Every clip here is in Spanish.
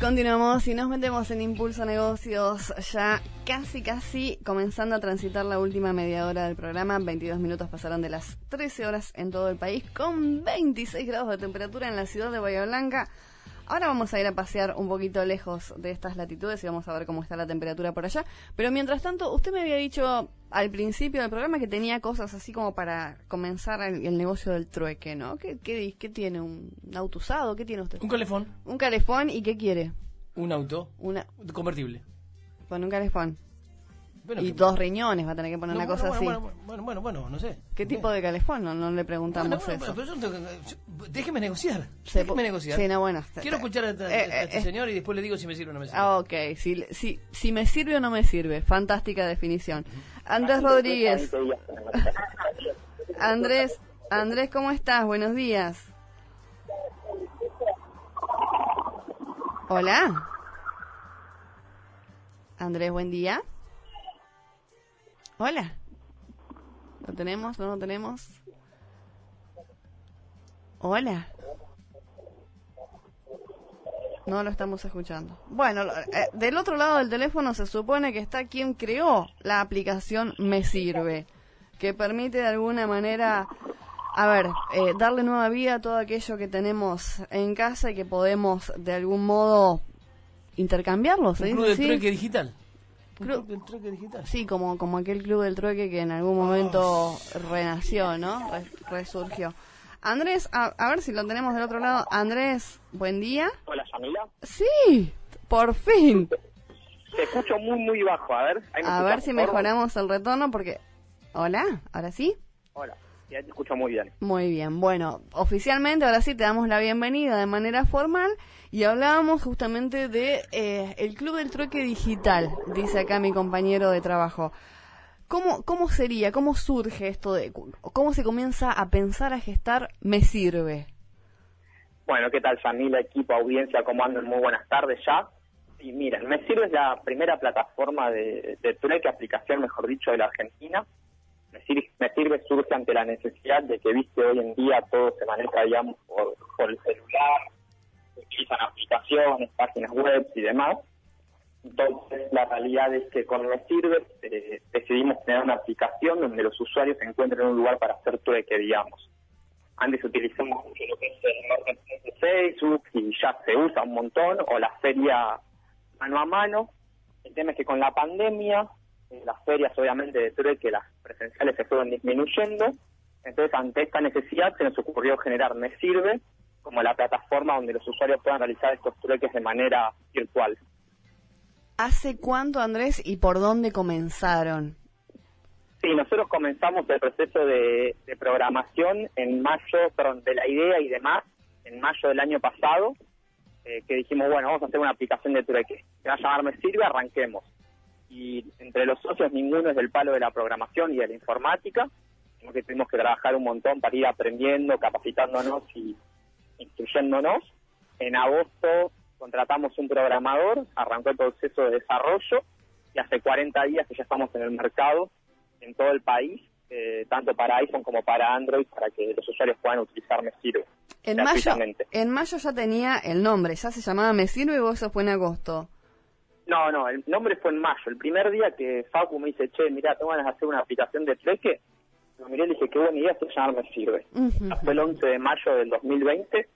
Continuamos y nos metemos en Impulso Negocios, ya casi, casi comenzando a transitar la última media hora del programa. 22 minutos pasaron de las 13 horas en todo el país, con 26 grados de temperatura en la ciudad de Bahía Blanca. Ahora vamos a ir a pasear un poquito lejos de estas latitudes y vamos a ver cómo está la temperatura por allá. Pero mientras tanto, usted me había dicho al principio del programa que tenía cosas así como para comenzar el, negocio del trueque, ¿no? ¿Qué, qué, qué tiene? ¿Un auto usado? ¿Qué tiene usted? Un calefón. Un calefón y ¿qué quiere? Un auto. Una... Convertible. Con un calefón y dos riñones va a tener que poner una cosa así. Bueno, bueno, bueno, no sé. ¿Qué tipo de calefón? No, le preguntamos eso. déjeme negociar. déjeme negociar. Sí, no, bueno. Quiero escuchar a, este, eh, este eh, señor y después le digo si me sirve o no me sirve. Ah, ok. Si, si, si me sirve o no me sirve. Fantástica definición. Andrés Rodríguez. Andrés, Andrés, ¿cómo estás? Buenos días. Hola. Andrés, buen día. Hola. ¿Lo tenemos? ¿No lo tenemos? Hola. No lo estamos escuchando. Bueno, eh, del otro lado del teléfono se supone que está quien creó la aplicación Me Sirve, que permite de alguna manera, a ver, eh, darle nueva vida a todo aquello que tenemos en casa y que podemos de algún modo intercambiarlo. ¿se club del trueque club del trueque digital. Sí, como, como aquel club del trueque que en algún momento renació, ¿no? resurgió. Andrés, a, ver si lo tenemos del otro lado. Andrés, buen día. Hola, Yamila. Sí, por fin. Te escucho muy, muy bajo. A ver. A ver si mejoramos el retorno porque... Hola, ¿ahora sí? Hola. Ya te escucho muy bien. Muy bien. Bueno, oficialmente ahora sí te damos la bienvenida de manera formal y hablábamos justamente de eh, el Club del Trueque Digital, dice acá mi compañero de trabajo. ¿Cómo, ¿Cómo sería, cómo surge esto de, cómo se comienza a pensar, a gestar, me sirve? Bueno, ¿qué tal familia, equipo, audiencia? ¿Cómo andan? Muy buenas tardes ya. Y miren, Me Sirve es la primera plataforma de, de trueque, aplicación, mejor dicho, de la Argentina. Me Sirve, me sirve surge ante la necesidad de que, viste, hoy en día todo se maneja, digamos, por, por el celular, utilizan aplicaciones, páginas web y demás. Entonces, la realidad es que con Me Sirve eh, decidimos tener una aplicación donde los usuarios se encuentren un lugar para hacer trueque, digamos. Antes utilizamos mucho lo que es el de Facebook y ya se usa un montón, o la feria mano a mano. El tema es que con la pandemia, eh, las ferias obviamente de trueque, las presenciales se fueron disminuyendo. Entonces, ante esta necesidad se nos ocurrió generar Me Sirve, como la plataforma donde los usuarios puedan realizar estos trueques de manera virtual. ¿Hace cuánto, Andrés, y por dónde comenzaron? Sí, nosotros comenzamos el proceso de, programación en mayo, perdón, de la idea y demás, en mayo del año pasado, eh, que dijimos, bueno, vamos a hacer una aplicación de trueque. Se va a llamar Me Sirve, arranquemos. Y entre los socios ninguno es del palo de la programación y de la informática, sino que tuvimos que trabajar un montón para ir aprendiendo, capacitándonos y instruyéndonos. En agosto contratamos un programador, arrancó el proceso de desarrollo y hace 40 días que ya estamos en el mercado en todo el país, eh, tanto para iPhone como para Android, para que los usuarios puedan utilizar Me En mayo, en mayo ya tenía el nombre, ya se llamaba Me o eso fue en agosto. No, no, el nombre fue en mayo. El primer día que Facu me dice, che, mira, tengo ganas de hacer una aplicación de trueque, lo miré y dije, qué buena idea, esto ya me sirve. Fue el 11 de mayo del 2020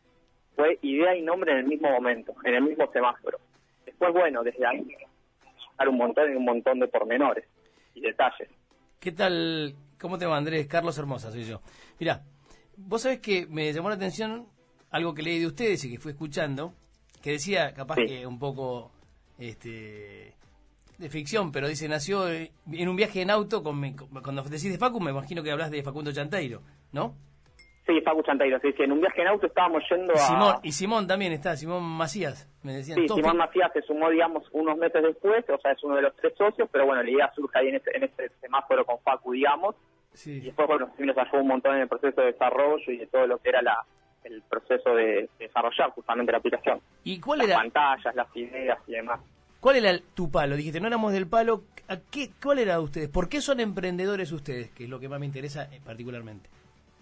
fue idea y nombre en el mismo momento, en el mismo semáforo. Después, bueno, desde ahí dar un montón y un montón de pormenores y detalles. ¿Qué tal? ¿Cómo te va, Andrés? Carlos Hermosa soy yo. Mira, vos sabés que me llamó la atención algo que leí de ustedes y que fui escuchando, que decía, capaz que un poco este de ficción, pero dice, nació en un viaje en auto, con, cuando decís de Facu, me imagino que hablas de Facundo Chanteiro, ¿no? Sí, Facu Chanteiro, sí, sí, en un viaje en auto estábamos yendo a... y Simón también está, Simón Macías, me decían. Sí, Simón Macías se sumó, digamos, unos meses después, o sea, es uno de los tres socios, pero bueno, la idea surge ahí en ese, en ese semáforo con Facu, digamos, sí. y después, bueno, sí nos ayudó un montón en el proceso de desarrollo y de todo lo que era la el proceso de, desarrollar justamente la aplicación. ¿Y cuál las era? pantallas, las ideas y demás. ¿Cuál era tu palo? Dijiste, no éramos del palo. ¿A qué, ¿Cuál era de ustedes? ¿Por qué son emprendedores ustedes? Que es lo que más me interesa eh, particularmente.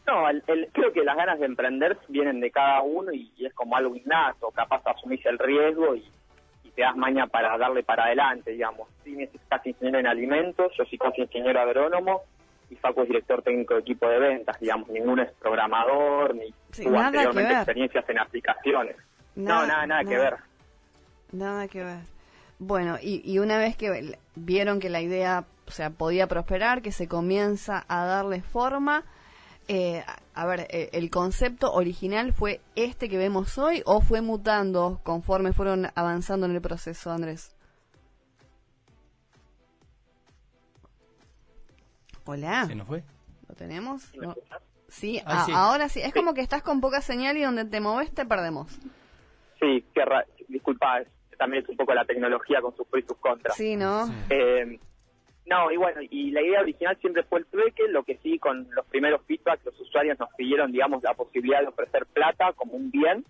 No, el, creo que las ganas de emprender vienen de cada uno y, es como algo innato, capaz de asumirse el riesgo y, te das maña para darle para adelante, digamos. Sí, es casi ingeniero en alimentos, yo soy casi ingeniero agrónomo y Facu es director técnico de equipo de ventas, digamos, ninguno es programador ni tuvo anteriormente experiencias en aplicaciones. no, nada, nada, que ver. Nada que ver. Bueno, y, y una vez que vieron que la idea, o sea, podía prosperar, que se comienza a darle forma, eh, a ver, eh, ¿el concepto original fue este que vemos hoy o fue mutando conforme fueron avanzando en el proceso, Andrés? Hola. ¿Se nos fue? ¿Lo tenemos? Sí, ahora sí. Es como que estás con poca señal y donde te moves te perdemos. Sí, que disculpa, también es un poco la tecnología con sus pros y sus contras. Sí, ¿no? Eh, no, y bueno, y la idea original siempre fue el trueque, lo que sí con los primeros feedbacks los usuarios nos pidieron, digamos, la posibilidad de ofrecer plata como un bien.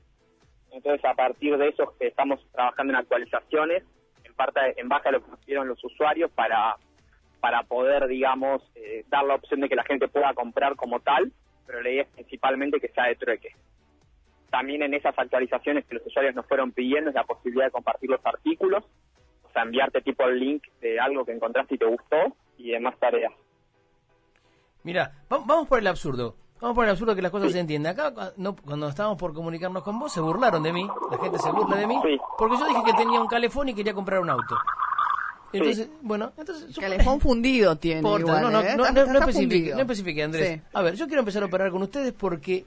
Entonces, a partir de eso estamos trabajando en actualizaciones, en parte en base a lo que nos pidieron los usuarios para para poder, digamos, eh, dar la opción de que la gente pueda comprar como tal, pero la idea es principalmente que sea de trueque. También en esas actualizaciones que los usuarios nos fueron pidiendo es la posibilidad de compartir los artículos, o sea, enviarte tipo el link de algo que encontraste y te gustó y demás tareas. Mira, vamos por el absurdo. Vamos por el absurdo que las cosas se entiendan. Acá, cuando estábamos por comunicarnos con vos, se burlaron de mí. La gente se burla de mí. Porque yo dije que tenía un calefón y quería comprar un auto. Entonces, bueno, entonces... Calefón fundido tiene no, no, no, ¿eh? no, no, especifique, Andrés. A ver, yo quiero empezar a operar con ustedes porque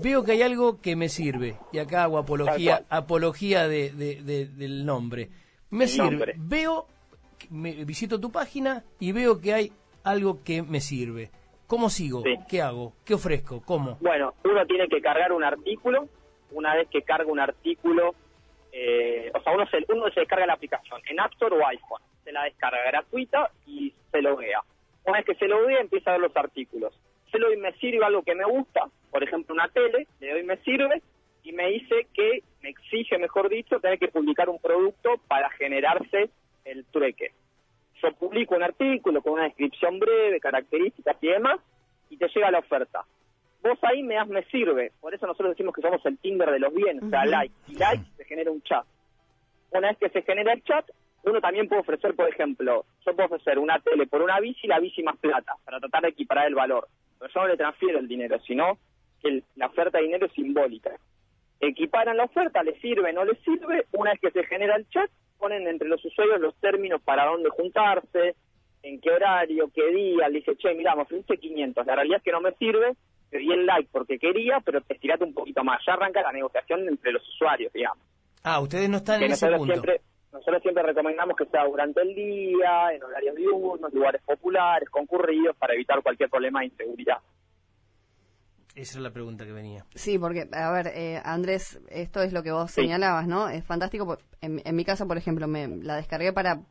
veo que hay algo que me sirve. Y acá hago apología, apología de, del nombre. Me sirve. Veo, me, visito tu página y veo que hay algo que me sirve. ¿Cómo sigo? ¿Qué hago? ¿Qué ofrezco? ¿Cómo? Bueno, uno tiene que cargar un artículo. Una vez que carga un artículo, eh, o sea, uno se, uno se descarga la aplicación en App Store o iPhone. Se la descarga gratuita y se loguea. Una vez que se loguea, empieza a ver los artículos. Se lo doy me sirve algo que me gusta, por ejemplo, una tele, le doy me sirve, y me dice que me exige, mejor dicho, tener que publicar un producto para generarse el trueque. Yo publico un artículo con una descripción breve, características y demás, y te llega la oferta. Vos ahí me das me sirve, por eso nosotros decimos que somos el Tinder de los bienes, o sea, like, y like se genera un chat. Una vez que se genera el chat, uno también puede ofrecer, por ejemplo, yo puedo ofrecer una tele por una bici y la bici más plata, para tratar de equiparar el valor. Yo no le transfiero el dinero, sino que la oferta de dinero es simbólica equiparan la oferta, le sirve, no le sirve, una vez que se genera el chat, ponen entre los usuarios los términos para dónde juntarse, en qué horario, qué día, le dice, che, mira, me ofreciste 500, la realidad es que no me sirve, te di el like porque quería, pero te estirate un poquito más, ya arranca la negociación entre los usuarios, digamos. Ah, ustedes no están en ese punto. Siempre, nosotros siempre recomendamos que sea durante el día, en horarios diurnos, lugares populares, concurridos, para evitar cualquier problema de inseguridad. Esa es la pregunta que venía. Sí, porque, a ver, eh, Andrés, esto es lo que vos señalabas, ¿no? Es fantástico. En, en, mi casa, por ejemplo, me la descargué para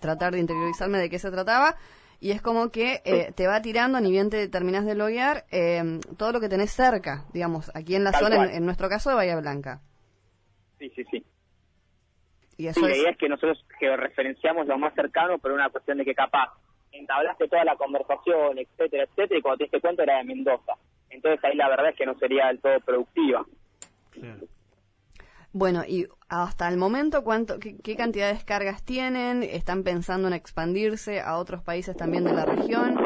tratar de interiorizarme de qué se trataba. Y es como que eh, te va tirando, ni bien te terminas de loguear, eh, todo lo que tenés cerca, digamos, aquí en la zona, en, nuestro caso de Bahía Blanca. Sí, sí, sí. Y eso la idea es que nosotros que referenciamos lo más cercano, pero una cuestión de que capaz entablaste toda la conversación, etcétera, etcétera, y cuando te diste cuenta era de Mendoza entonces ahí la verdad es que no sería del todo productiva. Bueno, y hasta el momento, ¿cuánto, qué, cantidad de descargas tienen? ¿Están pensando en expandirse a otros países también de la región?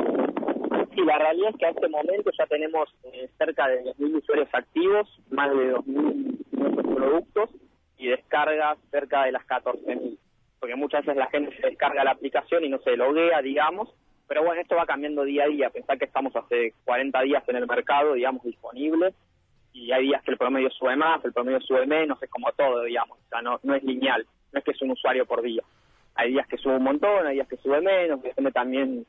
Sí, la realidad es que a este momento ya tenemos eh, cerca de 2.000 usuarios activos, más de 2.000 nuevos productos y descargas cerca de las 14.000. Porque muchas veces la gente se descarga la aplicación y no se loguea, digamos, pero bueno, esto va cambiando día a día. Pensar que estamos hace 40 días en el mercado, digamos, disponibles, y hay días que el promedio sube más, el promedio sube menos, es como todo, digamos. O sea, no, no es lineal, no es que es un usuario por día. Hay días que sube un montón, hay días que sube menos, depende también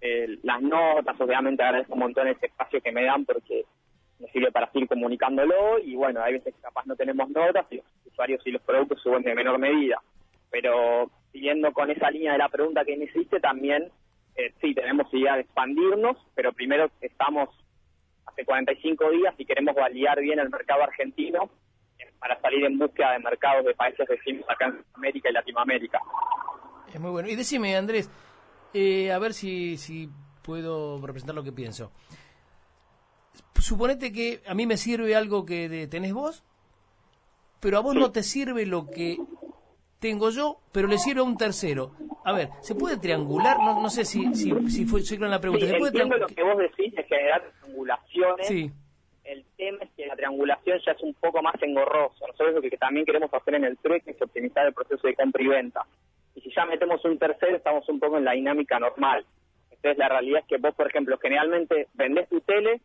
eh, las notas, obviamente agradezco un montón ese espacio que me dan porque me sirve para seguir comunicándolo y bueno, hay veces que capaz no tenemos notas y los usuarios y los productos suben de menor medida. Pero siguiendo con esa línea de la pregunta que me hiciste, también eh, sí, tenemos idea de expandirnos, pero primero estamos hace 45 días y queremos validar bien el mercado argentino eh, para salir en búsqueda de mercados de países vecinos acá en América y Latinoamérica. Es muy bueno. Y decime, Andrés, eh, a ver si, si puedo representar lo que pienso. Suponete que a mí me sirve algo que tenés vos, pero a vos no te sirve lo que tengo yo, pero le sirve a un tercero. A ver, ¿se puede triangular? No, no sé si, si, si fue en la pregunta. Sí, ¿Se puede lo que vos decís de generar triangulaciones. Sí. El tema es que la triangulación ya es un poco más engorroso. Nosotros lo que también queremos hacer en el trueque es optimizar el proceso de compra y venta. Y si ya metemos un tercero, estamos un poco en la dinámica normal. Entonces la realidad es que vos, por ejemplo, generalmente vendés tu tele,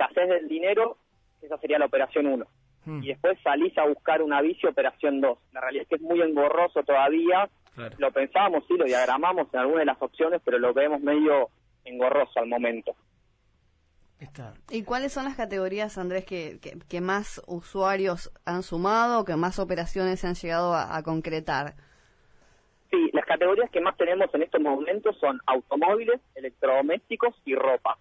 te haces del dinero, esa sería la operación 1. Mm. Y después salís a buscar una bici operación 2. La realidad es que es muy engorroso todavía. Claro. Lo pensábamos, sí, lo diagramamos en alguna de las opciones, pero lo vemos medio engorroso al momento. Está. ¿Y cuáles son las categorías, Andrés, que, que, que más usuarios han sumado, que más operaciones se han llegado a, a concretar? Sí, las categorías que más tenemos en estos momentos son automóviles, electrodomésticos y ropa.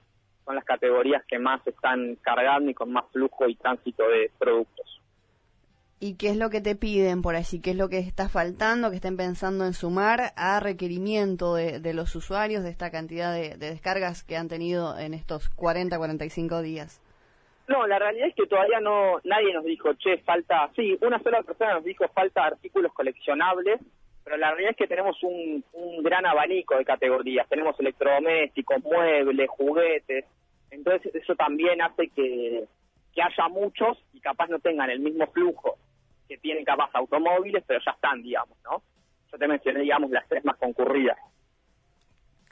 Son las categorías que más están cargando y con más flujo y tránsito de productos. ¿Y qué es lo que te piden por allí? ¿Qué es lo que está faltando, que estén pensando en sumar a requerimiento de, de los usuarios de esta cantidad de, de descargas que han tenido en estos 40, 45 días? No, la realidad es que todavía no, nadie nos dijo, che, falta, sí, una sola persona nos dijo falta artículos coleccionables, pero la realidad es que tenemos un, un gran abanico de categorías. Tenemos electrodomésticos, muebles, juguetes. Entonces eso también hace que, que haya muchos y capaz no tengan el mismo flujo que tienen capaz automóviles, pero ya están, digamos, ¿no? Yo te mencioné, digamos, las tres más concurridas.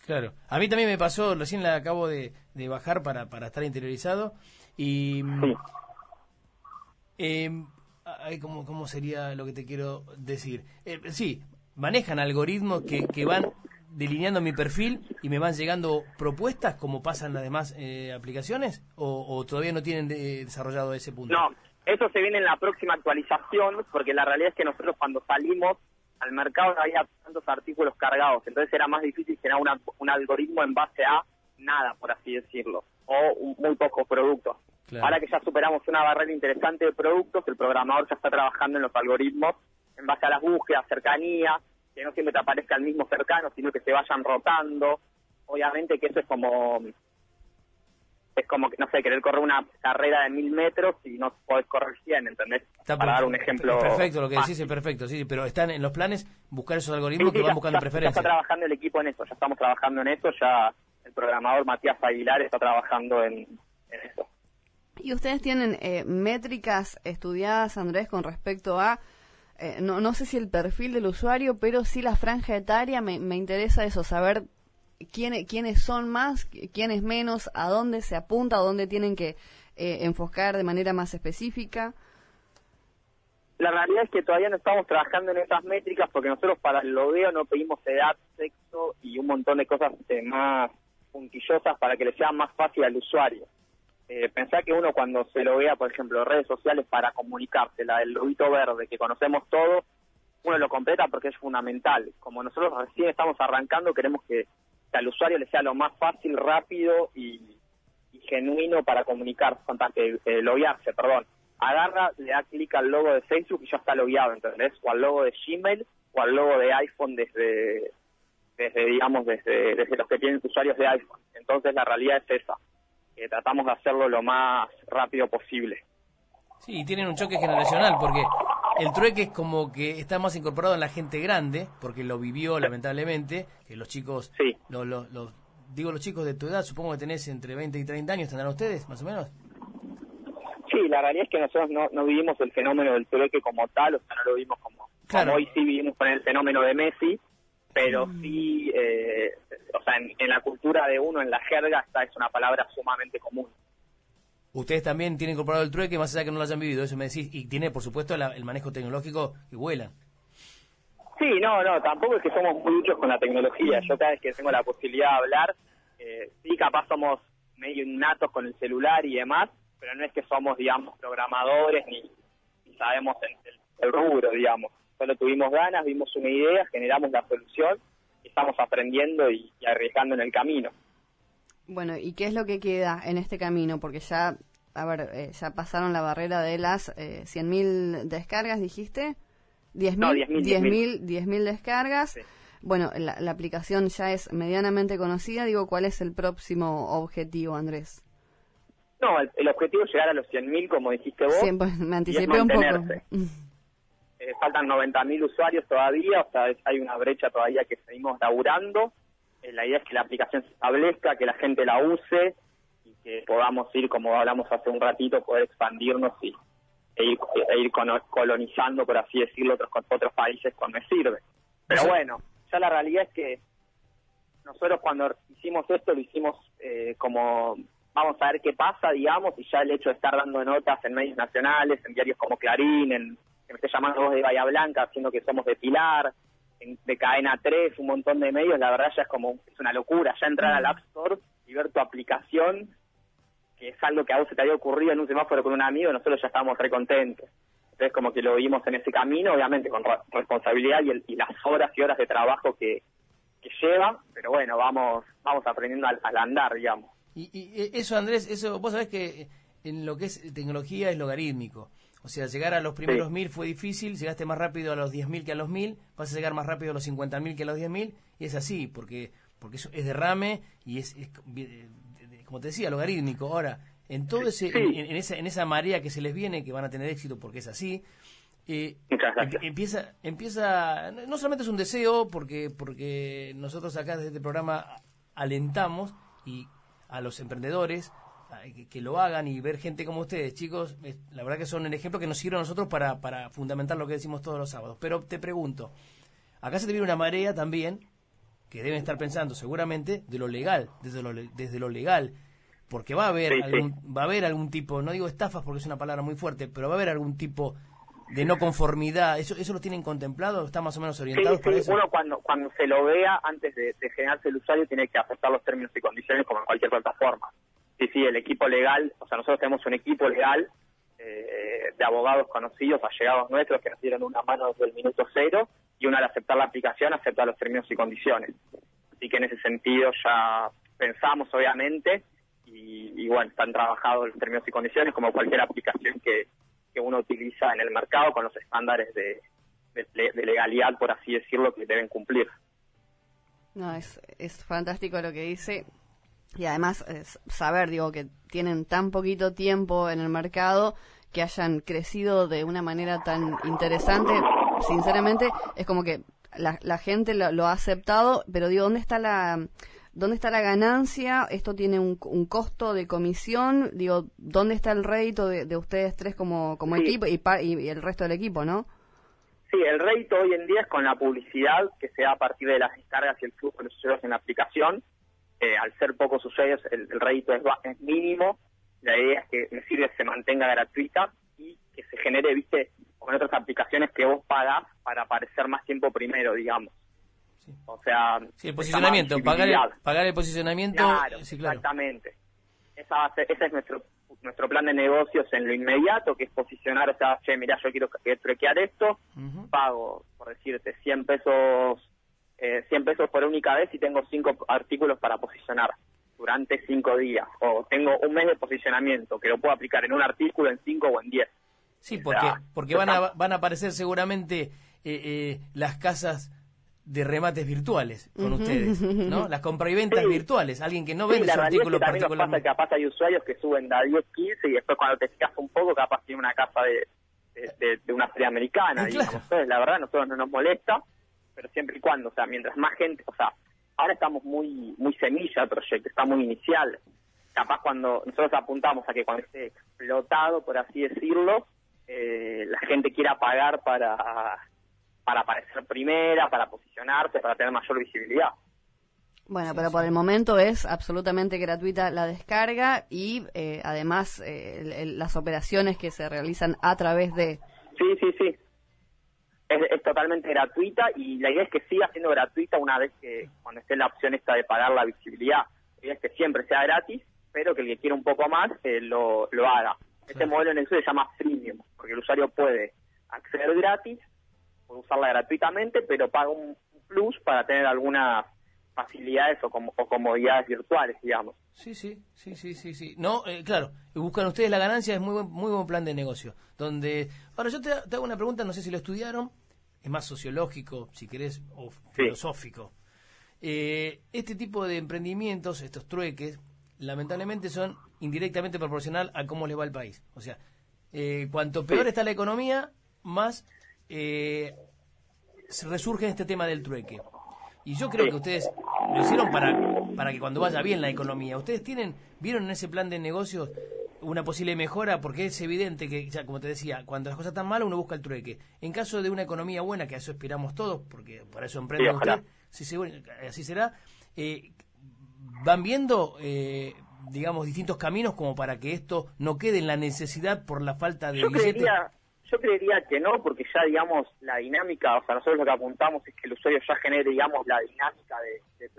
Claro. A mí también me pasó, recién la acabo de, de bajar para, para estar interiorizado y... Sí. Eh, ¿cómo, ¿Cómo sería lo que te quiero decir? Eh, sí, manejan algoritmos que, que van delineando mi perfil y me van llegando propuestas como pasan las demás eh, aplicaciones o, o todavía no tienen de- desarrollado ese punto? No, eso se viene en la próxima actualización, porque la realidad es que nosotros cuando salimos al mercado no había tantos artículos cargados, entonces era más difícil generar una- un algoritmo en base a nada, por así decirlo, o un- muy pocos productos. Claro. Ahora que ya superamos una barrera interesante de productos, el programador ya está trabajando en los algoritmos en base a las búsquedas, cercanía, que no siempre te aparezca el mismo cercano, sino que se vayan rotando. Obviamente que eso es como es como que, no sé, querer correr una carrera de mil metros y no podés correr 100, ¿entendés? Está Para dar un ejemplo. perfecto, lo que decís fácil. es perfecto, sí, pero están en los planes buscar esos algoritmos sí, que van ya- buscando ya- Ya preferencias. está trabajando el equipo en eso, ya estamos trabajando en eso, ya el programador Matías Aguilar está trabajando en, en eso. ¿Y ustedes tienen eh, métricas estudiadas, Andrés, con respecto a, eh, no, no sé si el perfil del usuario, pero sí la franja etaria? Me, me interesa eso, saber quiénes, quiénes son más, qui- quiénes menos, a dónde se apunta, a dónde tienen que eh, enfocar de manera más específica. La realidad es que todavía no estamos trabajando en esas métricas porque nosotros para el logueo no pedimos edad, sexo y un montón de cosas eh, más puntillosas para que le sea más fácil al usuario. Eh, pensá que uno cuando se loguea, por ejemplo, redes sociales para comunicarse, la del verde que conocemos todos, uno lo completa porque es fundamental. Como nosotros recién estamos arrancando, queremos que, al usuario le sea lo más fácil, rápido y, genuino para comunicar, contacte, eh, loguearse, perdón. Agarra, le da clic al logo de Facebook y ya está logueado, ¿entendés? O al logo de Gmail o al logo de iPhone desde, desde digamos, desde, desde los que tienen usuarios de iPhone. Entonces la realidad es esa, que tratamos de hacerlo lo más rápido posible. Sí, tienen un choque generacional porque el trueque es como que está más incorporado en la gente grande, porque lo vivió lamentablemente, que los chicos, Sí. lo- lo- lo- digo los chicos de tu edad, supongo que tenés entre 20 y 30 años, ¿tendrán ustedes, más o menos? Sí, la realidad es que nosotros no, no vivimos el fenómeno del trueque como tal, o sea, no lo vimos como, Claro. como hoy sí vivimos con el fenómeno de Messi, pero sí, eh, o sea, en, en la cultura de uno, en la jerga, esta es una palabra sumamente común. Ustedes también tienen incorporado el trueque, más allá que no lo hayan vivido, eso me decís, y tiene, por supuesto, la- el manejo tecnológico que vuelan. Sí, no, no, tampoco es que somos muy duchos con la tecnología. Yo cada vez que tengo la posibilidad de hablar, eh, sí, capaz somos medio innatos con el celular y demás, pero no es que somos, digamos, programadores ni, ni sabemos el, el- el rubro, digamos. Solo tuvimos ganas, vimos una idea, generamos la solución estamos aprendiendo y, y arriesgando en el camino. Bueno, ¿y qué es lo que queda en este camino? Porque ya, a ver, eh, ya pasaron la barrera de las eh, 100.000 descargas, dijiste. 10.000 No, 10.000, 10.000 10.000 descargas. Sí. Bueno, la, la aplicación ya es medianamente conocida. Digo, ¿cuál es el próximo objetivo, Andrés? No, el, el objetivo es llegar a los 100.000, como dijiste vos. Siempre me y es anticipé un poco. Eh, faltan 90.000 usuarios todavía, o sea, hay una brecha todavía que seguimos laburando. Eh, la idea es que la aplicación se establezca, que la gente la use y que podamos ir, como hablamos hace un ratito, poder expandirnos y, e ir, e ir colonizando, por así decirlo, otros, otros países cuando sirve. Pero bueno, ya la realidad es que nosotros cuando hicimos esto lo hicimos eh, como vamos a ver qué pasa, digamos, y ya el hecho de estar dando notas en medios nacionales, en diarios como Clarín, en que me esté llamando vos de Bahía Blanca, haciendo que somos de Pilar, de Cadena 3, un montón de medios, la verdad ya es como, es una locura, ya entrar al App Store y ver tu aplicación, que es algo que a vos se te había ocurrido en un semáforo con un amigo, nosotros ya estábamos re contentos. Entonces como que lo vimos en ese camino, obviamente con responsabilidad y, las horas y horas de trabajo que, lleva, pero bueno, vamos vamos aprendiendo al, andar, digamos. Y, y, eso, Andrés, eso vos sabés que en lo que es tecnología es logarítmico. O sea, llegar a los primeros mil fue difícil, llegaste más rápido a los diez mil que a los mil, vas a llegar más rápido a los cincuenta mil que a los diez mil, y es así, porque porque eso es derrame y es, como te decía, logarítmico. Ahora, en todo ese, en, esa, en esa marea que se les viene, que van a tener éxito porque es así, eh, empieza, empieza, no solamente es un deseo, porque, porque nosotros acá desde este programa alentamos y a los emprendedores que, lo hagan y ver gente como ustedes, chicos, la verdad que son el ejemplo que nos sirve a nosotros para, para fundamentar lo que decimos todos los sábados. Pero te pregunto, acá se te viene una marea también, que deben estar pensando seguramente, de lo legal, desde lo, desde lo legal, porque va a haber algún, va a haber algún tipo, no digo estafas porque es una palabra muy fuerte, pero va a haber algún tipo de no conformidad, ¿eso eso lo tienen contemplado? ¿Está más o menos orientado para eso? Uno cuando, cuando se lo vea, antes de, de generarse el usuario, tiene que aceptar los términos y condiciones como en cualquier plataforma. Sí, sí, el equipo legal, o sea, nosotros tenemos un equipo legal eh, de abogados conocidos, allegados nuestros, que nos dieron una mano desde el minuto cero y uno al aceptar la aplicación acepta los términos y condiciones. Así que en ese sentido ya pensamos, obviamente, y, bueno, están trabajados los términos y condiciones como cualquier aplicación que, que uno utiliza en el mercado con los estándares de, de, legalidad, por así decirlo, que deben cumplir. No, es, es fantástico lo que dice y además saber, digo, que tienen tan poquito tiempo en el mercado que hayan crecido de una manera tan interesante, sinceramente, es como que la, la gente lo, ha aceptado, pero digo, ¿dónde está la... ¿Dónde está la ganancia? Esto tiene un, costo de comisión. Digo, ¿dónde está el rédito de, ustedes tres como, como equipo y, y, el resto del equipo, no? Sí, el rédito hoy en día es con la publicidad que se da a partir de las descargas y el flujo de los usuarios en la aplicación. Eh, al ser pocos usuarios el, el rédito es, mínimo, la idea es que sirve se mantenga gratuita y que se genere, viste, con otras aplicaciones que vos pagás para aparecer más tiempo primero, digamos. O sea, sí, el posicionamiento, pagar el, pagar el posicionamiento. Claro, exactamente. Esa ese es nuestro nuestro plan de negocios en lo inmediato, que es posicionar, o sea, che, mira, yo quiero truquear esto, pago, por decirte, 100 pesos eh, 100 pesos por única vez y tengo cinco artículos para posicionar durante cinco días. O tengo un mes de posicionamiento que lo puedo aplicar en un artículo, en cinco o en diez. Sí, porque, porque van, a, van a aparecer seguramente eh, eh, las casas de remates virtuales con ustedes, ¿no? Las compra y ventas virtuales, alguien que no vende su artículo particular. capaz hay usuarios que suben de a 10, 15 y después cuando te fijas un poco capaz tiene una casa de, de, una feria americana. Entonces, la verdad, a nosotros no nos molesta pero siempre y cuando, o sea, mientras más gente, o sea, ahora estamos muy muy semilla el proyecto, está muy inicial. Capaz cuando nosotros apuntamos a que cuando esté explotado, por así decirlo, eh, la gente quiera pagar para, para aparecer primera, para posicionarse, para tener mayor visibilidad. Bueno, pero por el momento es absolutamente gratuita la descarga y eh, además eh, las operaciones que se realizan a través de... Sí, sí, sí es, totalmente gratuita y la idea es que siga siendo gratuita una vez que cuando esté la opción esta de pagar la visibilidad. La idea es que siempre sea gratis, pero que el que quiera un poco más eh, lo, lo haga. Este modelo en el se llama freemium, porque el usuario puede acceder gratis, puede usarla gratuitamente, pero paga un plus para tener algunas facilidades o, o comodidades virtuales, digamos. Sí, sí, sí, sí, sí, sí. No, eh, claro, buscan ustedes la ganancia, es muy buen, muy buen plan de negocio. Donde, ahora yo te, hago una pregunta, no sé si lo estudiaron, es más sociológico, si querés, o filosófico. Eh, este tipo de emprendimientos, estos trueques, lamentablemente son indirectamente proporcional a cómo le va el país. O sea, eh, cuanto peor está la economía, más eh, resurge este tema del trueque. Y yo creo que ustedes lo hicieron para, para que cuando vaya bien la economía. ¿Ustedes tienen, vieron en ese plan de negocios una posible mejora? Porque es evidente que, ya como te decía, cuando las cosas están malas uno busca el trueque. En caso de una economía buena, que a eso esperamos todos, porque por eso emprenden ustedes, si así será, eh, van viendo, eh, digamos, distintos caminos como para que esto no quede en la necesidad por la falta de yo yo creería que no, porque ya, digamos, la dinámica, o sea, nosotros lo que apuntamos es que el usuario ya genere, digamos, la dinámica de, de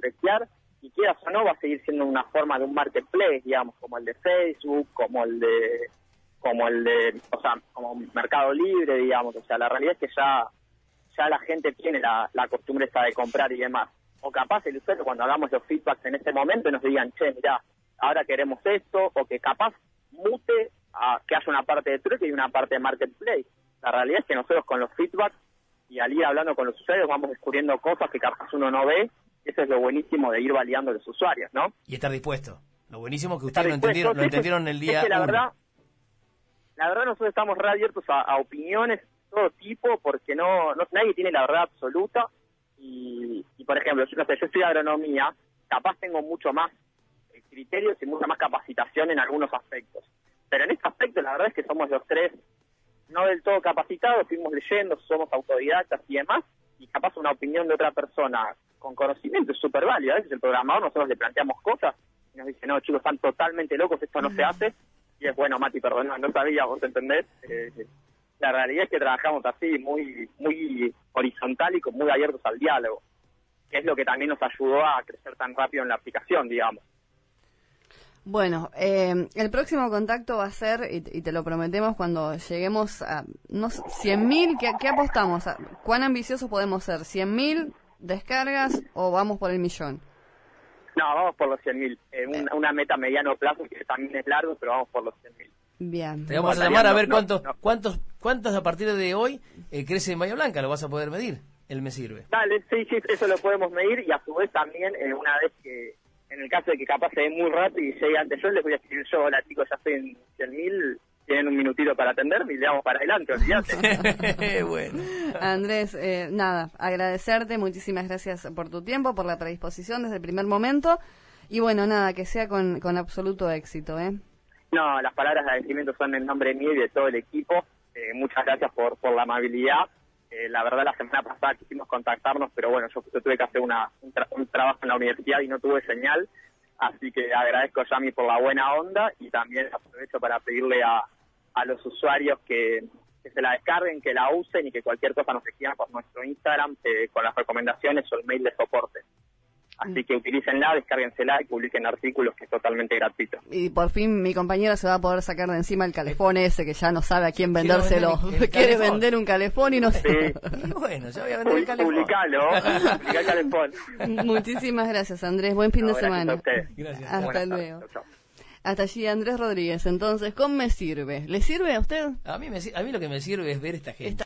y quieras o no, va a seguir siendo una forma de un marketplace, digamos, como el de Facebook, como el de, como el de, o sea, como Mercado Libre, digamos, o sea, la realidad es que ya, ya la gente tiene la, costumbre esta de comprar y demás. O capaz el usuario, cuando hagamos los feedbacks en este momento, nos digan, che, mira, ahora queremos esto, o que capaz mute que haya una parte de truque y una parte de marketplace. La realidad es que nosotros con los feedbacks y al ir hablando con los usuarios vamos descubriendo cosas que capaz uno no ve. Eso es lo buenísimo de ir validando a los usuarios, ¿no? Y estar dispuesto. Lo buenísimo que ustedes lo entendieron, lo entendieron el día. la verdad, la verdad nosotros estamos reabiertos a, opiniones de todo tipo porque no, nadie tiene la verdad absoluta y, por ejemplo yo no sé yo agronomía capaz tengo mucho más criterios y mucha más capacitación en algunos aspectos pero en este aspecto la verdad es que somos los tres no del todo capacitados, fuimos leyendo, somos autodidactas y demás, y capaz una opinión de otra persona con conocimiento es súper válida. A veces el programador nosotros le planteamos cosas y nos dice, no, chicos, están totalmente locos, esto no se hace. Y es bueno, Mati, perdón, no sabía, vos entendés. Eh, la realidad es que trabajamos así, muy, muy horizontal y muy abiertos al diálogo, que es lo que también nos ayudó a crecer tan rápido en la aplicación, digamos. Bueno, eh, el próximo contacto va a ser, y, te lo prometemos, cuando lleguemos a no, 100.000, ¿qué, ¿qué apostamos? ¿Cuán ambiciosos podemos ser? ¿100.000 descargas o vamos por el millón? No, vamos por los 100.000. Eh, una, meta mediano plazo que también es largo, pero vamos por los 100.000. Bien. Te vamos a llamar a ver cuántos, cuántos, cuántos a partir de hoy eh, crece en Bahía Blanca. Lo vas a poder medir. Él me sirve. Dale, sí, sí, eso lo podemos medir y a su vez también eh, una vez que en el caso de que capaz se dé muy rápido y llegue antes yo, les voy a escribir yo, hola chicos, ya estoy en 100.000, tienen un minutito para atenderme y le damos para adelante, olvídate. bueno. Andrés, eh, nada, agradecerte, muchísimas gracias por tu tiempo, por la predisposición desde el primer momento y bueno, nada, que sea con, con absoluto éxito, ¿eh? No, las palabras de agradecimiento son en nombre mío y de todo el equipo. Eh, muchas gracias por, por la amabilidad eh, la verdad, la semana pasada quisimos contactarnos, pero bueno, yo, tuve que hacer una, un, trabajo en la universidad y no tuve señal. Así que agradezco a Yami por la buena onda y también aprovecho para pedirle a, a los usuarios que, se la descarguen, que la usen y que cualquier cosa nos escriban por nuestro Instagram eh, con las recomendaciones o el mail de soporte. Así que utilícenla, descárguensela y publiquen artículos que es totalmente gratuito. Y por fin mi compañero se va a poder sacar de encima el calefón ese que ya no sabe a quién vendérselo. Quiere vender un calefón y no sé. bueno, ya voy a vender el calefón. Publicalo, publica el calefón. Muchísimas gracias Andrés, buen fin de semana. A Gracias. Hasta luego. Hasta allí Andrés Rodríguez, entonces, ¿cómo me sirve? ¿Le sirve a usted? A mí, me, a mí lo que me sirve es ver esta gente.